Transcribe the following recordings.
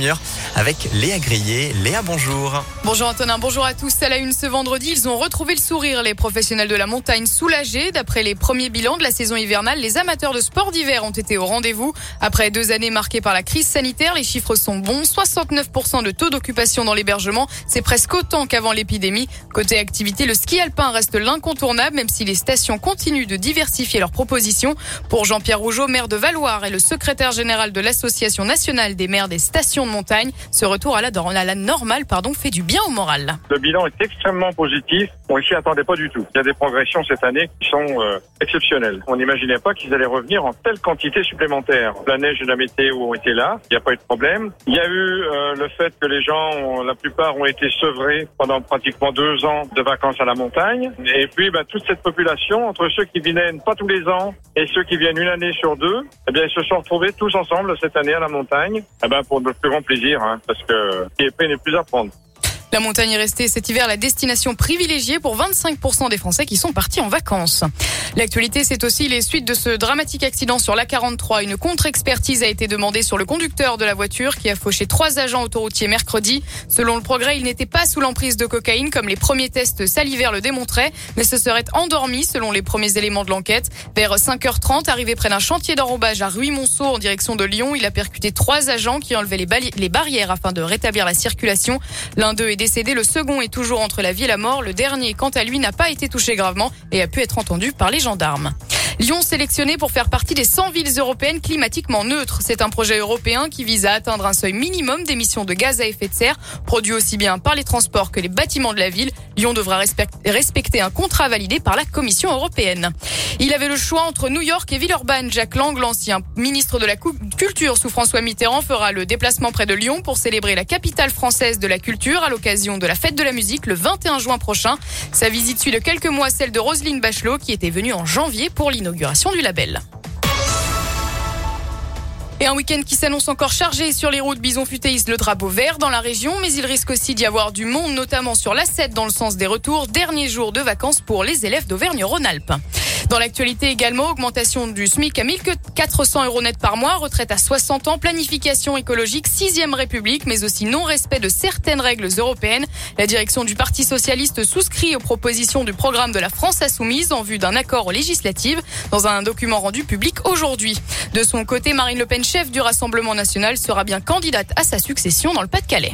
Hier avec Léa Grillet. Léa, bonjour. Bonjour Antonin, bonjour à tous. À la une ce vendredi, ils ont retrouvé le sourire. Les professionnels de la montagne soulagés. D'après les premiers bilans de la saison hivernale, les amateurs de sport d'hiver ont été au rendez-vous. Après deux années marquées par la crise sanitaire, les chiffres sont bons. 69% de taux d'occupation dans l'hébergement. C'est presque autant qu'avant l'épidémie. Côté activité, le ski alpin reste l'incontournable, même si les stations continuent de diversifier leurs propositions. Pour Jean-Pierre Rougeau, maire de Valoir et le secrétaire général de l'Association nationale des maires des stations montagne. Ce retour à la, à normale pardon, fait du bien au moral. Le bilan est extrêmement positif. On s'y attendait pas du tout. Il y a des progressions cette année qui sont euh, exceptionnelles. On n'imaginait pas qu'ils allaient revenir en telle quantité supplémentaire. La neige et la météo ont été là. Il n'y a pas eu de problème. Il y a eu euh, le fait que les gens, la plupart, ont été sevrés pendant pratiquement deux ans de vacances à la montagne. Et puis, bah, toute cette population, entre ceux qui viennent pas tous les ans et ceux qui viennent une année sur deux, eh bien, ils se sont retrouvés tous ensemble cette année à la montagne. Eh ben, pour notre plus grand plaisir, hein, parce que qui est n'est plus à prendre. La montagne est restée cet hiver la destination privilégiée pour 25% des Français qui sont partis en vacances. L'actualité, c'est aussi les suites de ce dramatique accident sur l'A43. Une contre-expertise a été demandée sur le conducteur de la voiture qui a fauché trois agents autoroutiers mercredi. Selon le progrès, il n'était pas sous l'emprise de cocaïne comme les premiers tests salivaires le démontraient, mais se serait endormi selon les premiers éléments de l'enquête. Vers 5h30, arrivé près d'un chantier d'enrobage à Ruy-Monceau en direction de Lyon, il a percuté trois agents qui enlevaient les, barrières afin de rétablir la circulation. L'un d'eux est décédé. Le second est toujours entre la vie et la mort. Le dernier, quant à lui, n'a pas été touché gravement et a pu être entendu par les gendarmes. Lyon sélectionné pour faire partie des 100 villes européennes climatiquement neutres. C'est un projet européen qui vise à atteindre un seuil minimum d'émissions de gaz à effet de serre produit aussi bien par les transports que les bâtiments de la ville. Lyon devra respecter un contrat validé par la Commission européenne. Il avait le choix entre New York et Villeurbanne. Jacques Lang, l'ancien ministre de la Culture sous François Mitterrand, fera le déplacement près de Lyon pour célébrer la capitale française de la culture à l'occasion de la fête de la musique le 21 juin prochain. Sa visite suit de quelques mois celle de Roselyne Bachelot qui était venue en janvier pour Et un week-end qui s'annonce encore chargé sur les routes. Bison futéise le drapeau vert dans la région, mais il risque aussi d'y avoir du monde, notamment sur l'A7 dans le sens des retours. Dernier jour de vacances pour les élèves d'Auvergne-Rhône-Alpes. Dans l'actualité également, augmentation du SMIC à 1400 euros net par mois, retraite à 60 ans, planification écologique, sixième République, mais aussi non-respect de certaines règles européennes. La direction du Parti socialiste souscrit aux propositions du programme de la France insoumise en vue d'un accord législatif dans un document rendu public aujourd'hui. De son côté, Marine Le Pen, chef du Rassemblement national, sera bien candidate à sa succession dans le Pas-de-Calais.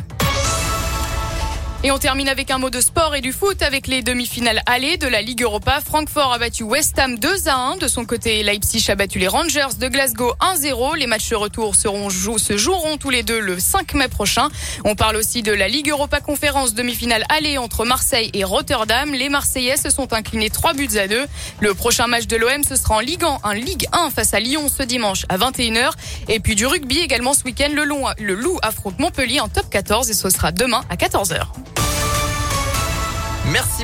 Et on termine avec un mot de sport et du foot avec les demi-finales allées de la Ligue Europa. Francfort a battu West Ham 2 à 1. De son côté, Leipzig a battu les Rangers de Glasgow 1-0. Les matchs retour seront, se joueront tous les deux le 5 mai prochain. On parle aussi de la Ligue Europa Conférence demi-finale allée entre Marseille et Rotterdam. Les Marseillais se sont inclinés 3 buts à 2. Le prochain match de l'OM, ce sera en Ligue 1, un Ligue 1 face à Lyon ce dimanche à 21h. Et puis du rugby également ce week-end. Le, le Loup affronte Montpellier en top 14 et ce sera demain à 14h. Merci.